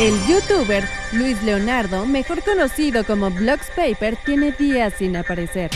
El youtuber Luis Leonardo, mejor conocido como Paper, tiene días sin aparecer.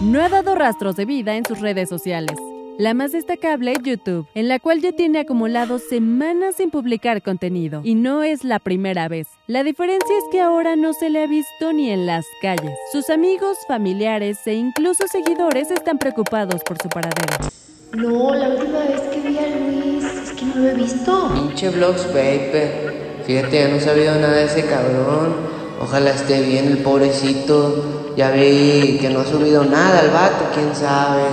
No ha dado rastros de vida en sus redes sociales. La más destacable, YouTube, en la cual ya tiene acumulado semanas sin publicar contenido. Y no es la primera vez. La diferencia es que ahora no se le ha visto ni en las calles. Sus amigos, familiares e incluso seguidores están preocupados por su paradero. No, la última vez que vi a Luis es que no lo he visto. Pinche Vlogs Paper. Fíjate, ya no he sabido nada de ese cabrón. Ojalá esté bien el pobrecito. Ya vi que no ha subido nada al vato, quién sabe.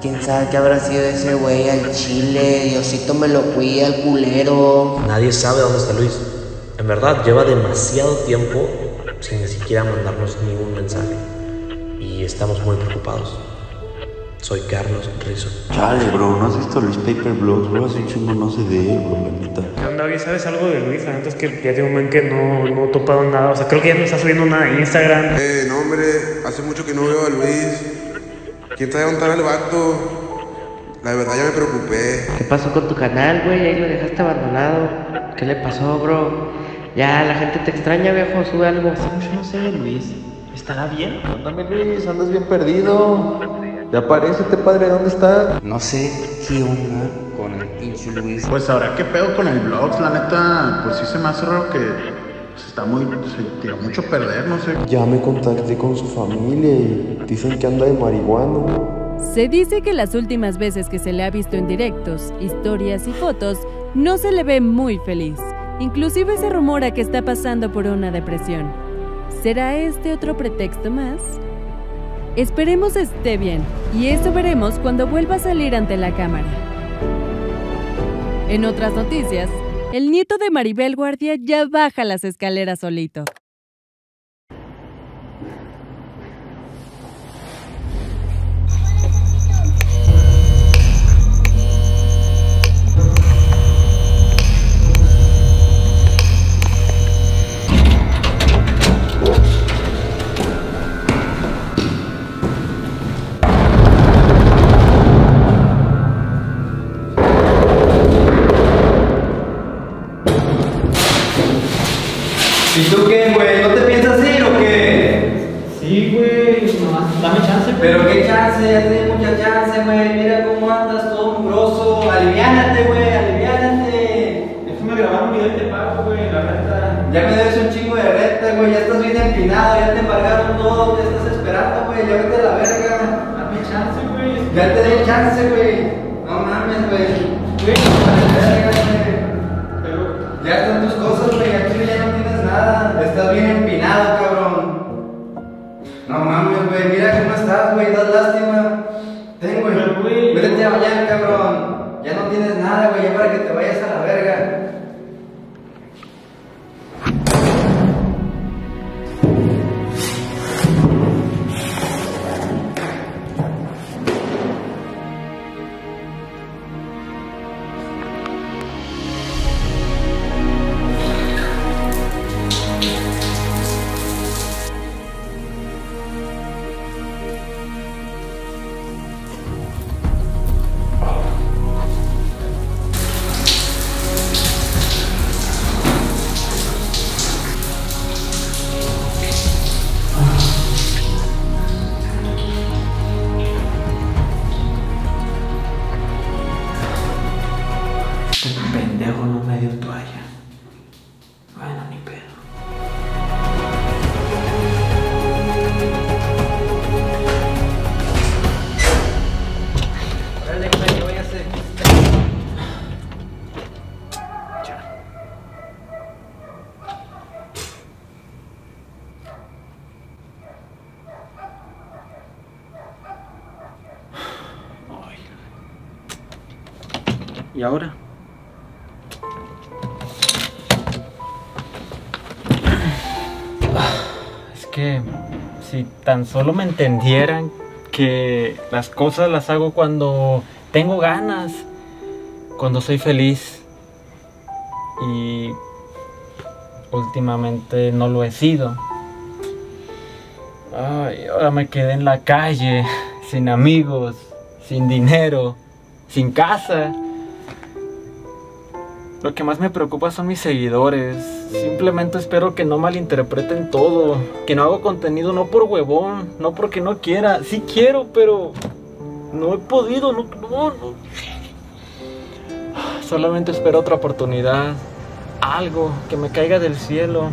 Quién sabe qué habrá sido ese güey al chile. Diosito me lo cuida, al culero. Nadie sabe dónde está Luis. En verdad, lleva demasiado tiempo sin ni siquiera mandarnos ningún mensaje. Y estamos muy preocupados. Soy Carlos Rizzo. Chale, bro, ¿no has visto Luis Paper Blogs, bro? Hace un chingo no sé de él, bro, la neta. ¿Qué onda, oye? ¿Sabes algo de Luis? La neta es que ya tiene un buen que no, no he topado nada. O sea, creo que ya no está subiendo nada en Instagram. Eh, no, hombre, hace mucho que no veo a Luis. ¿Quién sabe dónde está el vato? La verdad ya me preocupé. ¿Qué pasó con tu canal, güey? Ahí lo dejaste abandonado. ¿Qué le pasó, bro? Ya, la gente te extraña, viejo. Sube algo. Yo no sé de Luis. ¿Estará bien? Ándame, Luis, andas bien perdido. Ya aparecete, padre, ¿dónde está? No sé qué onda pinche Luis. Pues ahora qué pedo con el vlogs, la neta, pues sí se me hace raro que pues, está muy, se tiró mucho a perder, no sé. Ya me contacté con su familia y dicen que anda de marihuana. Se dice que las últimas veces que se le ha visto en directos, historias y fotos, no se le ve muy feliz. Inclusive se rumora que está pasando por una depresión. ¿Será este otro pretexto más? Esperemos esté bien, y eso veremos cuando vuelva a salir ante la cámara. En otras noticias, el nieto de Maribel Guardia ya baja las escaleras solito. Pero qué chance, ya tienes mucha chance, güey. Mira cómo andas todo mugroso. Aliviánate, güey, aliviánate. Déjame grabar un video y te pago, güey, la renta. Ya me debes un chingo de renta, güey. Ya estás bien empinado, ya te embargaron todo. Te estás esperando, güey. Ya vete a la verga. Dame chance, güey. Ya te di chance, güey. No mames, güey. Güey, Vale, verga, güey. pero... Ya están tus cosas, güey. Aquí ya no tienes nada. Estás bien empinado, güey. Vete ¿Y ahora? Es que si tan solo me entendieran que las cosas las hago cuando tengo ganas, cuando soy feliz. Y últimamente no lo he sido. Ay, ahora me quedé en la calle, sin amigos, sin dinero, sin casa. Lo que más me preocupa son mis seguidores. Simplemente espero que no malinterpreten todo. Que no hago contenido no por huevón, no porque no quiera. Sí quiero, pero no he podido, no, no. Solamente espero otra oportunidad. Algo que me caiga del cielo.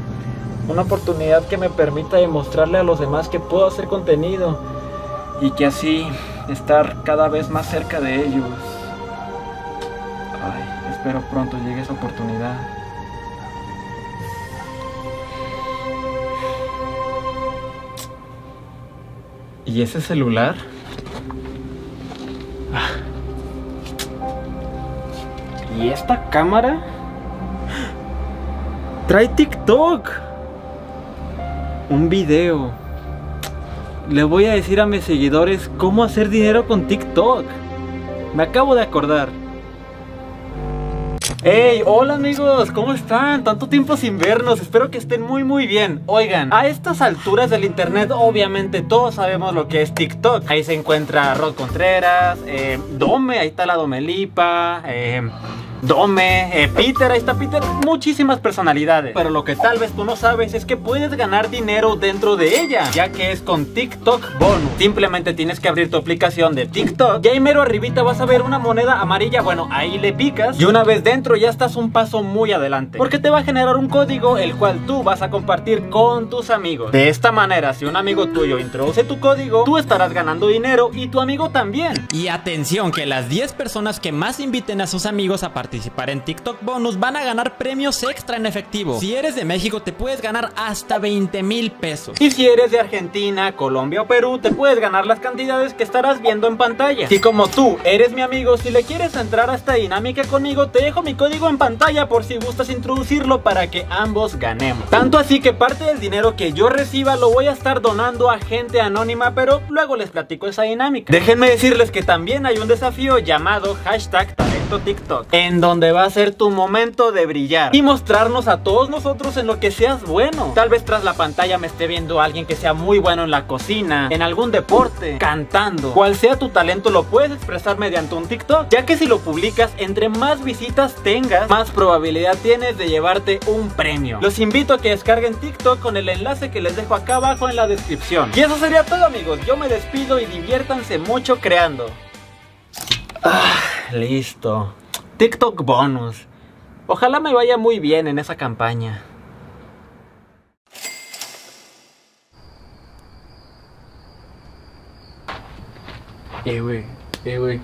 Una oportunidad que me permita demostrarle a los demás que puedo hacer contenido. Y que así estar cada vez más cerca de ellos. Espero pronto llegue esa oportunidad. ¿Y ese celular? Ah. ¿Y esta cámara? Trae TikTok. Un video. Le voy a decir a mis seguidores cómo hacer dinero con TikTok. Me acabo de acordar. Hey, hola amigos, ¿cómo están? Tanto tiempo sin vernos, espero que estén muy muy bien. Oigan, a estas alturas del internet obviamente todos sabemos lo que es TikTok. Ahí se encuentra Rod Contreras, eh, Dome, ahí está la Domelipa, eh, Dome, eh, Peter, ahí está Peter, muchísimas personalidades. Pero lo que tal vez tú no sabes es que puedes ganar dinero dentro de ella, ya que es con TikTok Bonus. Simplemente tienes que abrir tu aplicación de TikTok y ahí mero arribita vas a ver una moneda amarilla. Bueno, ahí le picas y una vez dentro ya estás un paso muy adelante. Porque te va a generar un código el cual tú vas a compartir con tus amigos. De esta manera, si un amigo tuyo introduce tu código, tú estarás ganando dinero y tu amigo también. Y atención, que las 10 personas que más inviten a sus amigos a participar en TikTok Bonus van a ganar premios extra en efectivo. Si eres de México, te puedes ganar hasta 20 mil pesos. Y si eres de Argentina, Colombia o Perú, te puedes ganar las cantidades que estarás viendo en pantalla. Y como tú eres mi amigo, si le quieres entrar a esta dinámica conmigo, te dejo mi código en pantalla por si gustas introducirlo para que ambos ganemos. Tanto así que parte del dinero que yo reciba lo voy a estar donando a gente anónima, pero luego les platico esa dinámica. Déjenme decirles que también hay un desafío llamado hashtag talento TikTok, en donde va a ser tu momento de brillar y mostrarnos a todos nosotros en lo que seas bueno. Tal vez tras la pantalla me esté viendo alguien que sea muy bueno en la cocina, en algún deporte, cantando. Cual sea tu talento lo puedes expresar mediante un TikTok, ya que si lo publicas, entre más visitas tengas, más probabilidad tienes de llevarte un premio. Los invito a que descarguen TikTok con el enlace que les dejo acá abajo en la descripción. Y eso sería todo amigos, yo me despido y diviértanse mucho creando. Ah, listo. TikTok bonus. Ojalá me vaya muy bien en esa campaña. Eh, güey, eh, güey.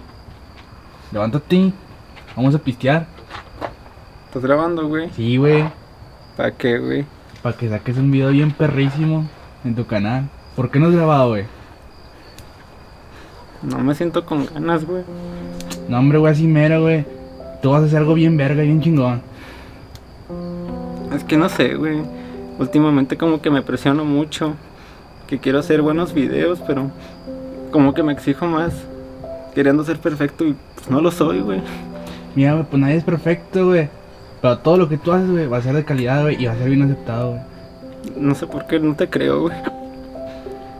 Levántate. Vamos a pistear. ¿Estás grabando, güey? Sí, güey. ¿Para qué, güey? Para que saques un video bien perrísimo en tu canal. ¿Por qué no has grabado, güey? No me siento con ganas, güey. No, hombre, güey, así mero, güey. Tú vas a hacer algo bien verga, bien chingón. Es que no sé, güey. Últimamente como que me presiono mucho. Que quiero hacer buenos videos, pero como que me exijo más. Queriendo ser perfecto y pues no lo soy, güey. Mira, güey, pues nadie es perfecto, güey. Pero todo lo que tú haces, güey, va a ser de calidad, güey, y va a ser bien aceptado, güey. No sé por qué no te creo, güey.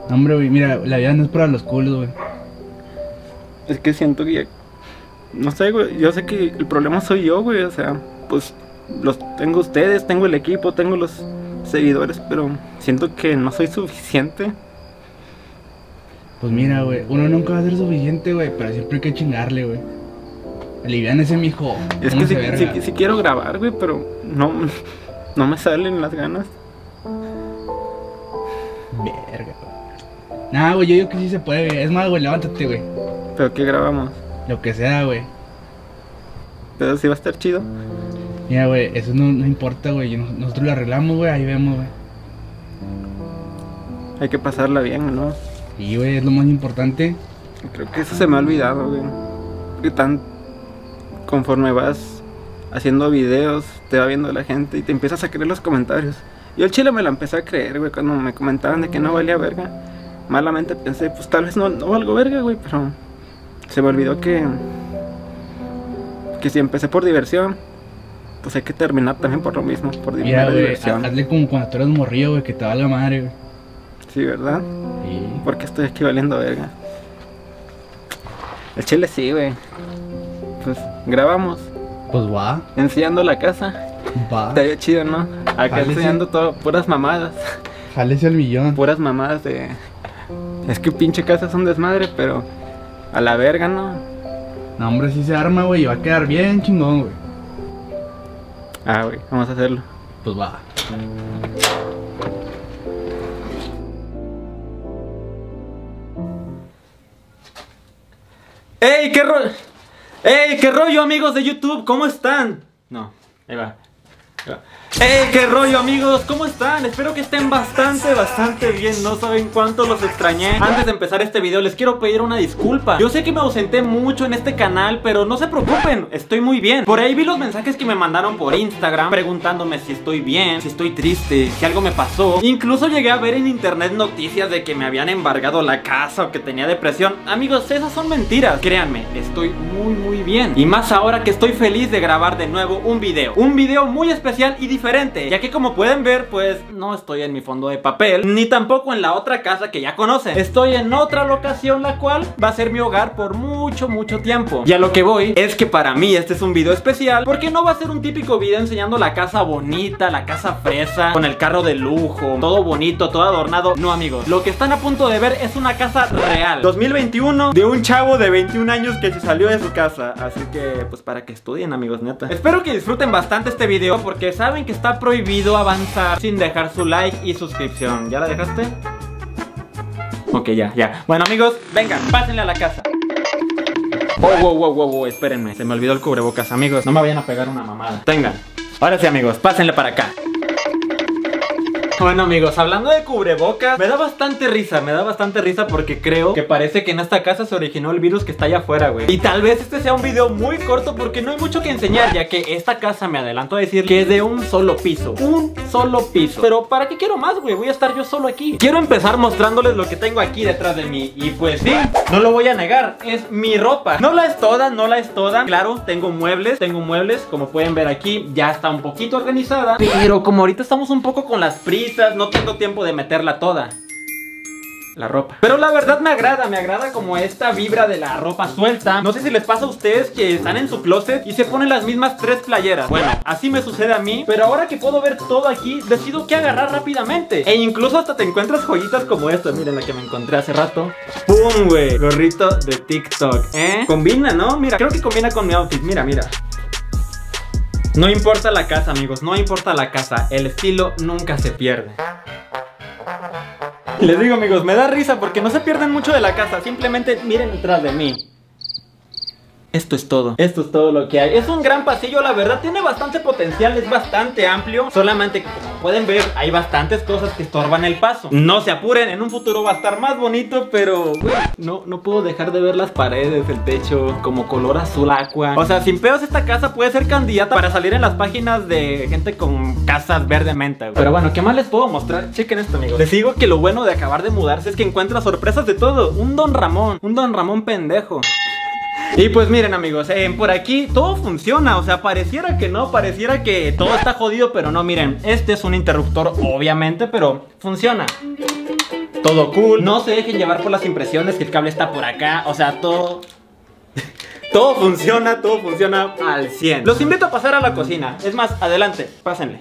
No, hombre, güey, mira, la vida no es para los culos, güey. Es que siento que ya... No sé, güey, yo sé que el problema soy yo, güey, o sea, pues los tengo ustedes, tengo el equipo, tengo los seguidores, pero siento que no soy suficiente. Pues mira, güey, uno nunca va a ser suficiente, güey, pero siempre hay que chingarle, güey. Alivian ese mijo. Es que sí, sí- sí quiero grabar, güey, pero no, no me salen las ganas. Verga, güey. Nah, güey, yo digo que sí se puede, güey. Es más, güey, levántate, güey. ¿Pero qué grabamos? Lo que sea, güey. Pero sí va a estar chido. Mira, güey, eso no, no importa, güey. Nos- Nosotros lo arreglamos, güey, ahí vemos, güey. Hay que pasarla bien, ¿no? Y, güey, es lo más importante. Creo que eso se me ha olvidado, güey. Que tan conforme vas haciendo videos, te va viendo la gente y te empiezas a creer los comentarios. Yo el chile me la empecé a creer, güey, cuando me comentaban de que no valía verga. Malamente pensé, pues tal vez no, no valgo verga, güey, pero se me olvidó que que si empecé por diversión, pues hay que terminar también por lo mismo, por Mira, güey, diversión. hazle como cuando tú eres morrillo, güey, que te valga madre, güey. Sí, ¿verdad? Sí. Porque estoy aquí valiendo verga. El chile sí, güey. Pues grabamos. Pues va, Enseñando la casa. va. Estaría chido, ¿no? Acá Jálese. enseñando todo, puras mamadas. Jálese al millón. Puras mamadas de. Es que pinche casa es un desmadre, pero. A la verga, ¿no? No, hombre, si se arma, güey. y Va a quedar bien chingón, güey. Ah, güey, vamos a hacerlo. Pues va. ¡Ey, qué rollo! ¡Ey, qué rollo, amigos de YouTube! ¿Cómo están? No, ahí va. ahí va. ¡Ey, qué rollo, amigos! ¿Cómo están? Espero que estén bastante, bastante bien. No saben cuánto los extrañé. Antes de empezar este video, les quiero pedir una disculpa. Yo sé que me ausenté mucho en este canal, pero no se preocupen, estoy muy bien. Por ahí vi los mensajes que me mandaron por Instagram preguntándome si estoy bien, si estoy triste, si algo me pasó. Incluso llegué a ver en internet noticias de que me habían embargado la casa o que tenía depresión. Amigos, esas son mentiras. Créanme, estoy muy, muy bien. Y más ahora que estoy feliz de grabar de nuevo un video. Un video muy especial y diferente. Ya que como pueden ver, pues no estoy en mi fondo de papel, ni tampoco en la otra casa que ya conocen. Estoy en otra locación, la cual va a ser mi hogar por mucho, mucho tiempo. Y a lo que voy es que para mí este es un video especial, porque no va a ser un típico video enseñando la casa bonita, la casa fresa, con el carro de lujo, todo bonito, todo adornado. No, amigos, lo que están a punto de ver es una casa real. 2021 de un chavo de 21 años que se salió de su casa. Así que, pues para que estudien, amigos, neta. Espero que disfruten bastante este video, porque saben que está prohibido avanzar sin dejar su like y suscripción. ¿Ya la dejaste? Ok, ya, ya. Bueno, amigos, vengan, pásenle a la casa. Oh, wow, wow, wow, wow, espérenme. Se me olvidó el cubrebocas, amigos. No me vayan a pegar una mamada. Vengan. Ahora sí, amigos, pásenle para acá. Bueno amigos, hablando de cubrebocas, me da bastante risa, me da bastante risa porque creo que parece que en esta casa se originó el virus que está allá afuera, güey. Y tal vez este sea un video muy corto porque no hay mucho que enseñar, ya que esta casa, me adelanto a decir, que es de un solo piso. Un solo piso. Pero ¿para qué quiero más, güey? Voy a estar yo solo aquí. Quiero empezar mostrándoles lo que tengo aquí detrás de mí. Y pues sí, no lo voy a negar, es mi ropa. No la es toda, no la es toda. Claro, tengo muebles, tengo muebles, como pueden ver aquí, ya está un poquito organizada. Pero como ahorita estamos un poco con las prisas, no tengo tiempo de meterla toda. La ropa. Pero la verdad me agrada, me agrada como esta vibra de la ropa suelta. No sé si les pasa a ustedes que están en su closet y se ponen las mismas tres playeras. Bueno, así me sucede a mí. Pero ahora que puedo ver todo aquí, decido qué agarrar rápidamente. E incluso hasta te encuentras joyitas como esta. Miren la que me encontré hace rato. ¡Pum, güey! Gorrito de TikTok, ¿eh? Combina, ¿no? Mira, creo que combina con mi outfit. Mira, mira. No importa la casa, amigos, no importa la casa, el estilo nunca se pierde. Les digo, amigos, me da risa porque no se pierden mucho de la casa, simplemente miren detrás de mí. Esto es todo, esto es todo lo que hay. Es un gran pasillo, la verdad, tiene bastante potencial Es bastante amplio, solamente como pueden ver Hay bastantes cosas que estorban el paso. No se apuren, en un futuro va a estar más bonito Pero, güey, no, no puedo dejar de ver las paredes, el techo Como color azul aqua. O sea, sin pedos esta casa puede ser candidata Para salir en las páginas de gente con casas verde menta güey. Pero bueno, ¿qué más les puedo mostrar? Chequen esto, amigos. Les digo que lo bueno de acabar de mudarse Es que encuentra sorpresas de todo. Un Don Ramón, un Don Ramón pendejo y pues miren amigos, eh, por aquí todo funciona, o sea, pareciera que no, pareciera que todo está jodido, pero no, miren, este es un interruptor obviamente, pero funciona. Todo cool, no se dejen llevar por las impresiones que el cable está por acá, o sea, todo... Todo funciona, todo funciona al 100 Los invito a pasar a la cocina, es más, adelante, pásenle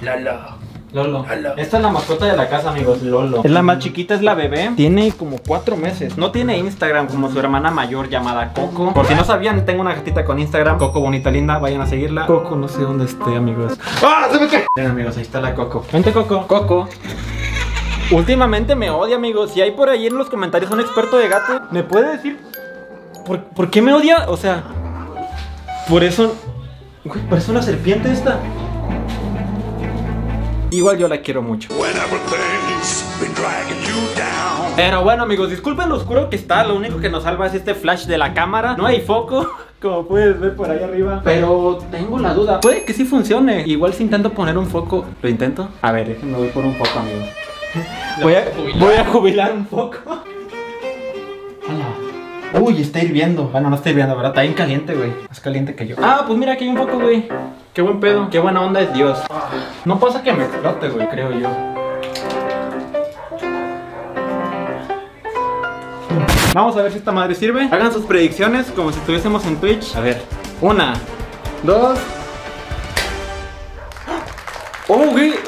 Lala. Lolo. Esta es la mascota de la casa, amigos. Lolo. Es la más chiquita, es la bebé. Tiene como cuatro meses. No tiene Instagram como su hermana mayor llamada Coco. Por si no sabían, tengo una gatita con Instagram. Coco bonita, linda. Vayan a seguirla. Coco, no sé dónde esté, amigos. ¡Ah! ¡Se me cae! Miren, amigos, ahí está la Coco. Vente, Coco. Coco. Últimamente me odia, amigos. Si hay por ahí en los comentarios un experto de gato, ¿me puede decir por, por qué me odia? O sea, por eso. Güey, parece una serpiente esta. Igual yo la quiero mucho. Pero bueno amigos, disculpen lo oscuro que está. Lo único que nos salva es este flash de la cámara. No hay foco, como puedes ver por ahí arriba. Pero tengo la duda. Puede que sí funcione. Igual si intento poner un foco. ¿Lo intento? A ver, déjenme voy por un foco amigos Voy a, voy a jubilar. un foco. Hola. Uy, está hirviendo. Bueno, no está hirviendo, ¿verdad? Está bien caliente, güey. Más caliente que yo. Ah, pues mira, aquí hay un foco, güey Qué buen pedo, qué buena onda es Dios No pasa que me explote, güey, creo yo Vamos a ver si esta madre sirve. Hagan sus predicciones como si estuviésemos en Twitch. A ver, una, dos.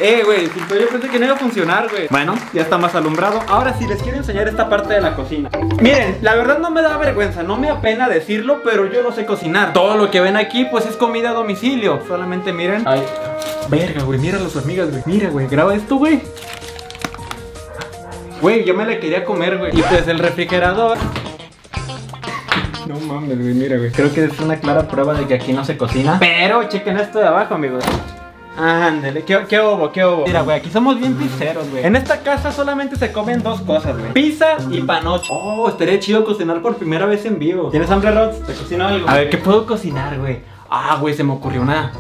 Eh, güey, yo pensé que no iba a funcionar, güey. Bueno, ya está más alumbrado. Ahora sí, les quiero enseñar esta parte de la cocina. Miren, la verdad no me da vergüenza, no me apena decirlo, pero yo no sé cocinar. Todo lo que ven aquí, pues es comida a domicilio. Solamente miren. Ay, verga, güey, mira las amigas, güey. Mira, güey, graba esto, güey. Güey, yo me la quería comer, güey. Y pues el refrigerador. No mames, güey, mira, güey. Creo que es una clara prueba de que aquí no se cocina. Pero chequen esto de abajo, amigos. Ándale, ¿qué, qué hubo? ¿Qué hubo? Mira, güey, aquí somos bien pizzeros, güey. En esta casa solamente se comen dos cosas, güey. Pizza y panoche. Oh, estaría chido cocinar por primera vez en vivo. ¿Tienes hambre, Rods? ¿Te cocino algo? A ver, ¿qué puedo cocinar, güey? Ah, güey, se me ocurrió una...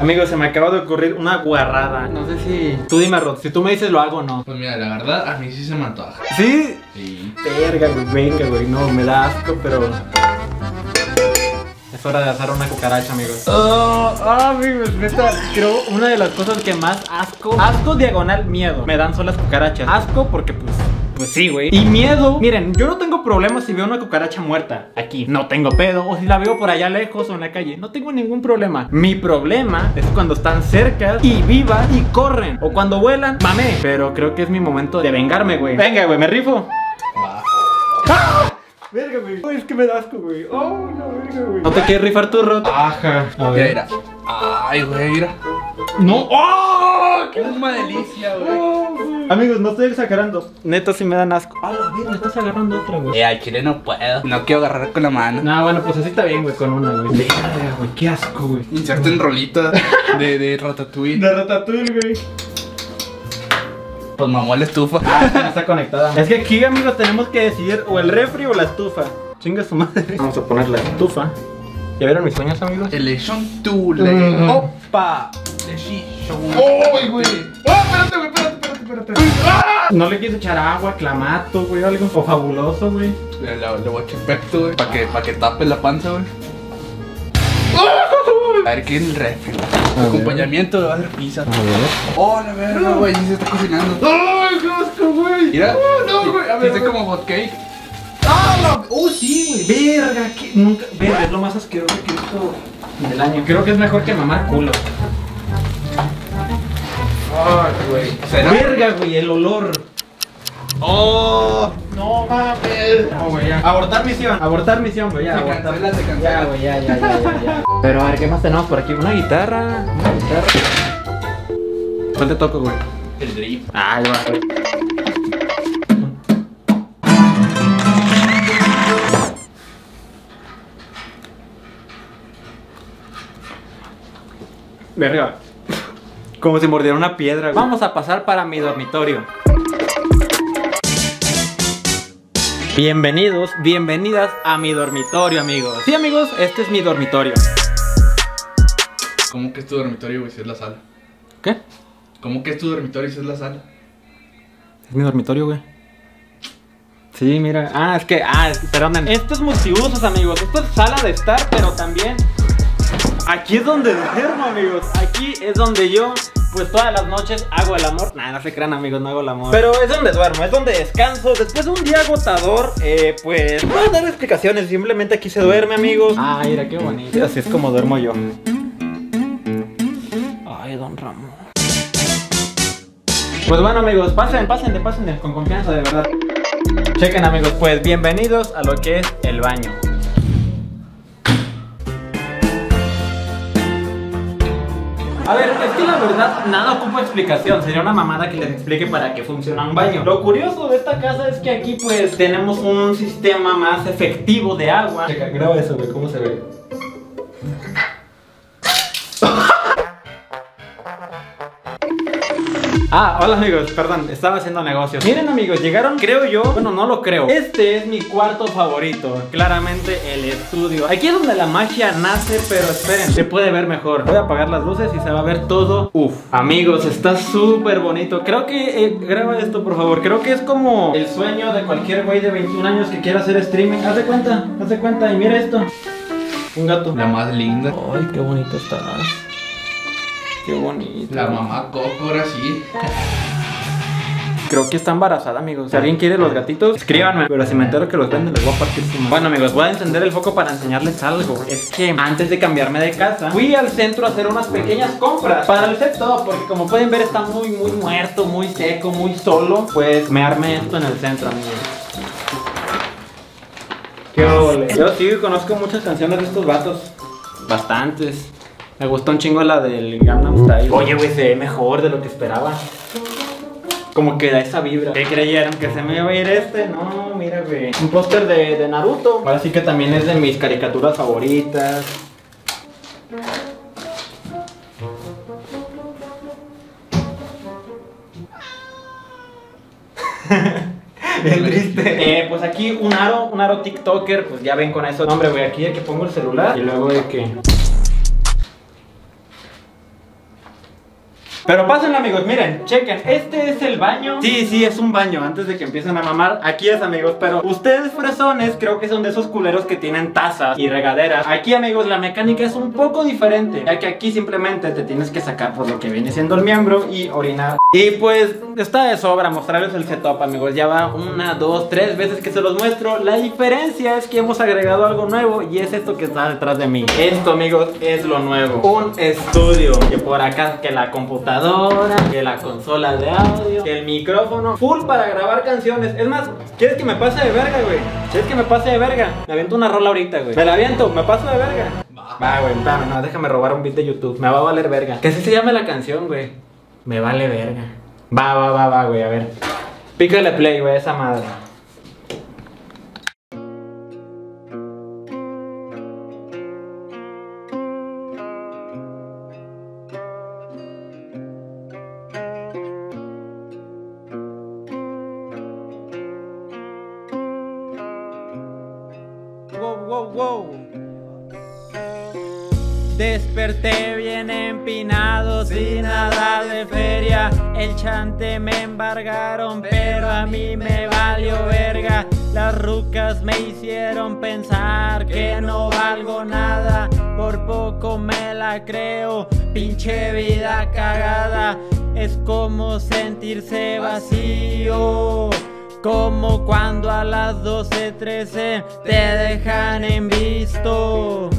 Amigos, se me acaba de ocurrir una guarrada. No sé si. Tú dime, Rod, si tú me dices lo hago o no. Pues mira, la verdad, a mí sí se me antoja. ¿Sí? Sí. Verga, güey, venga, güey. No, me da asco, pero. Hora de asar una cucaracha, amigos. Oh, amigos, neta, creo una de las cosas que más asco, asco diagonal miedo, me dan son las cucarachas. Asco porque pues pues sí, güey. Y miedo. Miren, yo no tengo problema si veo una cucaracha muerta aquí. No tengo pedo. O si la veo por allá lejos o en la calle. No tengo ningún problema. Mi problema es cuando están cerca y vivas y corren. O cuando vuelan, mamé. Pero creo que es mi momento de vengarme, güey. Venga, güey, me rifo. ¡Ah! Verga, güey. es que me da asco, güey. Oh, no, verga, güey. ¿No te quieres rifar tu rot? Ajá. A ver. Mira, Ay, güey, mira. No. ¡Oh! ¡Qué una delicia, güey! Oh, Amigos, no estoy exagerando. Neto, si me dan asco. Ah, la me estás agarrando otra, güey. Eh, al chile no puedo. No quiero agarrar con la mano. No, bueno, pues así está bien, güey, con una, güey. Verga, güey, qué asco, güey. Inserto en rolita de, de ratatouille. De ratatouille, güey. Pues mamó la estufa. Ah, no está conectada. Es que aquí, amigos, tenemos que decidir o el refri o la estufa. Chinga su madre. Vamos a poner la estufa. ¿Ya vieron mis sueños, amigos? Election Tule. ¡Opa! ¡Uy, güey! ¡Oh, espérate, güey! Espérate, espérate, espérate. ¡Ah! No le quise echar agua, clamato, güey, algo fabuloso, güey. Le, le, voy a echar pepto, güey, para que, pa que tape la panza, güey. A ver qué es el refri. Acompañamiento de va a ser pizza. A ver. Oh, la verga, güey, se está cocinando. ¡Ay, qué asco, güey! Mira. Oh, no, güey. A ver. Dice como hot cake. ¡Ah, no! ¡Oh, sí, güey! Verga, que nunca. Verga, es lo más asqueroso que he visto del año. Creo que es mejor que mamar culo. Ay, güey. Verga, güey, el olor. Oh, no mames. No, güey, ya. Abortar misión, abortar misión, güey, ya. Se abortar. cancela, se cancela. Ya, güey, ya, ya, ya, ya, ya. Pero a ver, ¿qué más tenemos por aquí? Una guitarra. Una guitarra. ¿Cuál te toco, güey? El drip. Ah, ya va, güey. Verga. Como si mordiera una piedra. güey. Vamos a pasar para mi dormitorio. Bienvenidos, bienvenidas a mi dormitorio, amigos. Sí, amigos, este es mi dormitorio. ¿Cómo que es tu dormitorio, güey, si es la sala? ¿Qué? ¿Cómo que es tu dormitorio si es la sala? Es mi dormitorio, güey. Sí, mira. Ah, es que. Ah, es- perdonen. Esto es multiusos, amigos. Esto es sala de estar, pero también. Aquí es donde duermo, amigos. Aquí es donde yo, pues todas las noches hago el amor. Nah, no se crean, amigos, no hago el amor. Pero es donde duermo, es donde descanso. Después de un día agotador, eh, pues. No voy a dar explicaciones. Simplemente aquí se duerme, amigos. Ah, mira, qué bonito. Así es como duermo yo. Ay, don Ramón. Pues bueno amigos, pasen, pasen, pasen con confianza de verdad. Chequen amigos, pues bienvenidos a lo que es el baño. A ver, es que la verdad nada ocupa explicación. Sería una mamada que les explique para qué funciona un baño. Lo curioso de esta casa es que aquí pues tenemos un sistema más efectivo de agua. Checa, graba eso, güey, ¿cómo se ve? Ah, hola amigos, perdón, estaba haciendo negocios. Miren amigos, llegaron, creo yo, bueno, no lo creo. Este es mi cuarto favorito, claramente el estudio. Aquí es donde la magia nace, pero esperen, se puede ver mejor. Voy a apagar las luces y se va a ver todo. Uf, amigos, está súper bonito. Creo que, eh, graba esto por favor, creo que es como el sueño de cualquier güey de 21 años que quiera hacer streaming. Haz de cuenta, haz de cuenta y mira esto. Un gato. La más linda. Ay, qué bonito estás. Qué bonito. La mamá Coco, ahora sí. Creo que está embarazada, amigos. Si alguien quiere los gatitos, escríbanme. Pero si me entero que los venden, les voy a partir su. Bueno, amigos, voy a encender el foco para enseñarles algo. Es que antes de cambiarme de casa, fui al centro a hacer unas pequeñas compras para el set todo. Porque como pueden ver, está muy, muy muerto, muy seco, muy solo. Pues me armé esto en el centro, amigos. Qué ole. Yo sí conozco muchas canciones de estos vatos. Bastantes. Me gustó un chingo la del Gangnam Style. Oye, güey, se ve mejor de lo que esperaba. Como que da esa vibra. ¿Qué creyeron? ¿Que se me iba a ir este? No, mira, güey. Un póster de, de Naruto. Ahora sí que también es de mis caricaturas favoritas. Bien triste. Eh, pues aquí un aro, un aro TikToker, pues ya ven con eso. No, hombre, güey, aquí de que pongo el celular y luego de que. Pero pásenlo amigos, miren, chequen, este es el baño. Sí, sí, es un baño, antes de que empiecen a mamar Aquí es amigos, pero ustedes fresones creo que son de esos culeros que tienen tazas y regaderas. Aquí amigos, la mecánica es un poco diferente Ya que aquí simplemente te tienes que sacar por lo que viene siendo el miembro y orinar. Y pues, está de sobra mostrarles el setup amigos Ya va una, dos, tres veces que se los muestro. La diferencia es que hemos agregado algo nuevo y es esto que está detrás de mí. Esto amigos es lo nuevo Un estudio Que por acá, que la computadora que la consola de audio, que el micrófono, full para grabar canciones. Es más, ¿quieres que me pase de verga, güey? ¿Quieres que me pase de verga? Me aviento una rola ahorita, güey. Me la aviento, me paso de verga. Va, güey, no, déjame robar un beat de YouTube. Me va a valer verga. Que así se llame la canción, güey. Me vale verga. Va, va, va, va, güey, a ver. Pícale play, güey, esa madre. Me embargaron, pero a mí me valió verga. Las rucas me hicieron pensar que no valgo nada. Por poco me la creo, pinche vida cagada. Es como sentirse vacío. Como cuando a las 12.13 te dejan en visto.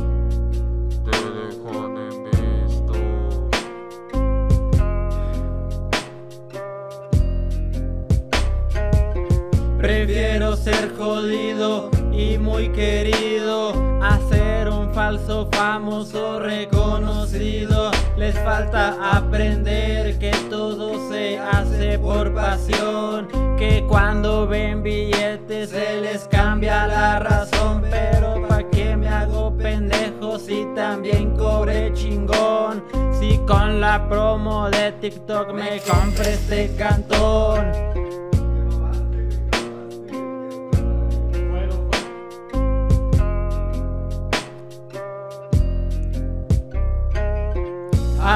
Ser jodido y muy querido a ser un falso famoso reconocido. Les falta aprender que todo se hace por pasión. Que cuando ven billetes se les cambia la razón. Pero pa' qué me hago pendejo si también cobré chingón. Si con la promo de TikTok me compré este cantón.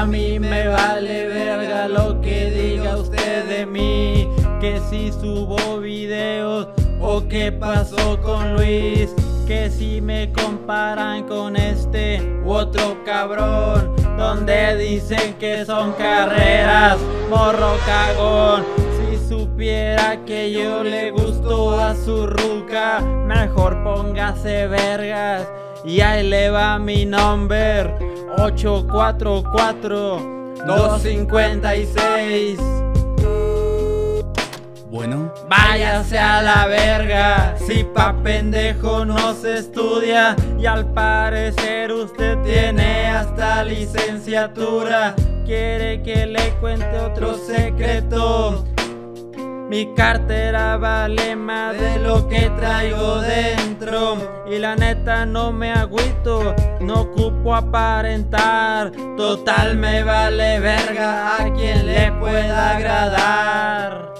A mí me vale verga lo que diga usted de mí. Que si subo videos o qué pasó con Luis. Que si me comparan con este u otro cabrón. Donde dicen que son carreras, morro cagón. Si supiera que yo le gusto a su ruca, mejor póngase vergas. Y ahí le va mi number 844 256 Bueno, Váyase a la verga, si pa' pendejo no se estudia y al parecer usted tiene hasta licenciatura. Quiere que le cuente otro secreto. Mi cartera vale más de lo que traigo dentro. Y la neta no me agüito, no ocupo aparentar. Total me vale verga a quien le pueda agradar.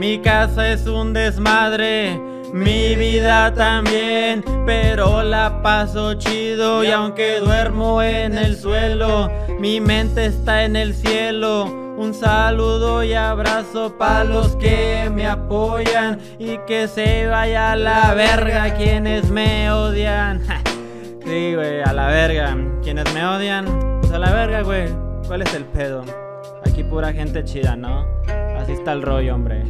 Mi casa es un desmadre, mi vida también, pero la paso chido y aunque duermo en el suelo, mi mente está en el cielo. Un saludo y abrazo para los que me apoyan y que se vaya a la verga quienes me odian. Sí, güey, a la verga. Quienes me odian, pues a la verga, güey. ¿Cuál es el pedo? Aquí pura gente chida, ¿no? Así está el rollo, hombre.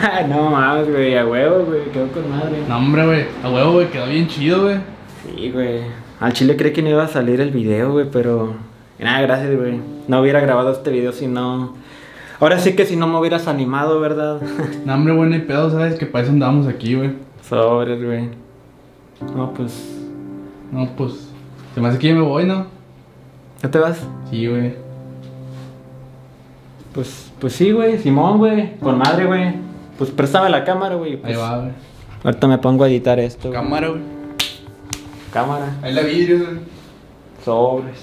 no mames, güey, a huevo, güey, quedó con madre. No, hombre, güey. A huevo, güey. Quedó bien chido, güey. Sí, güey. Al chile creí que no iba a salir el video, güey, pero. Nada, gracias, güey. No hubiera grabado este video si no. Ahora sí que si no me hubieras animado, ¿verdad? No, hombre, güey, ni pedo, ¿sabes? Que para eso andamos aquí, güey. Sobres, güey. No, pues. No, pues. Se me hace que ya me voy, ¿no? ¿Ya te vas? Sí, güey. Pues, pues sí, güey. Simón, güey. Con madre, güey. Pues préstame la cámara, güey. pues, Ahí va, güey. Ahorita me pongo a editar esto. Cámara, güey. Cámara. Ahí la vidrio, güey. Sobres.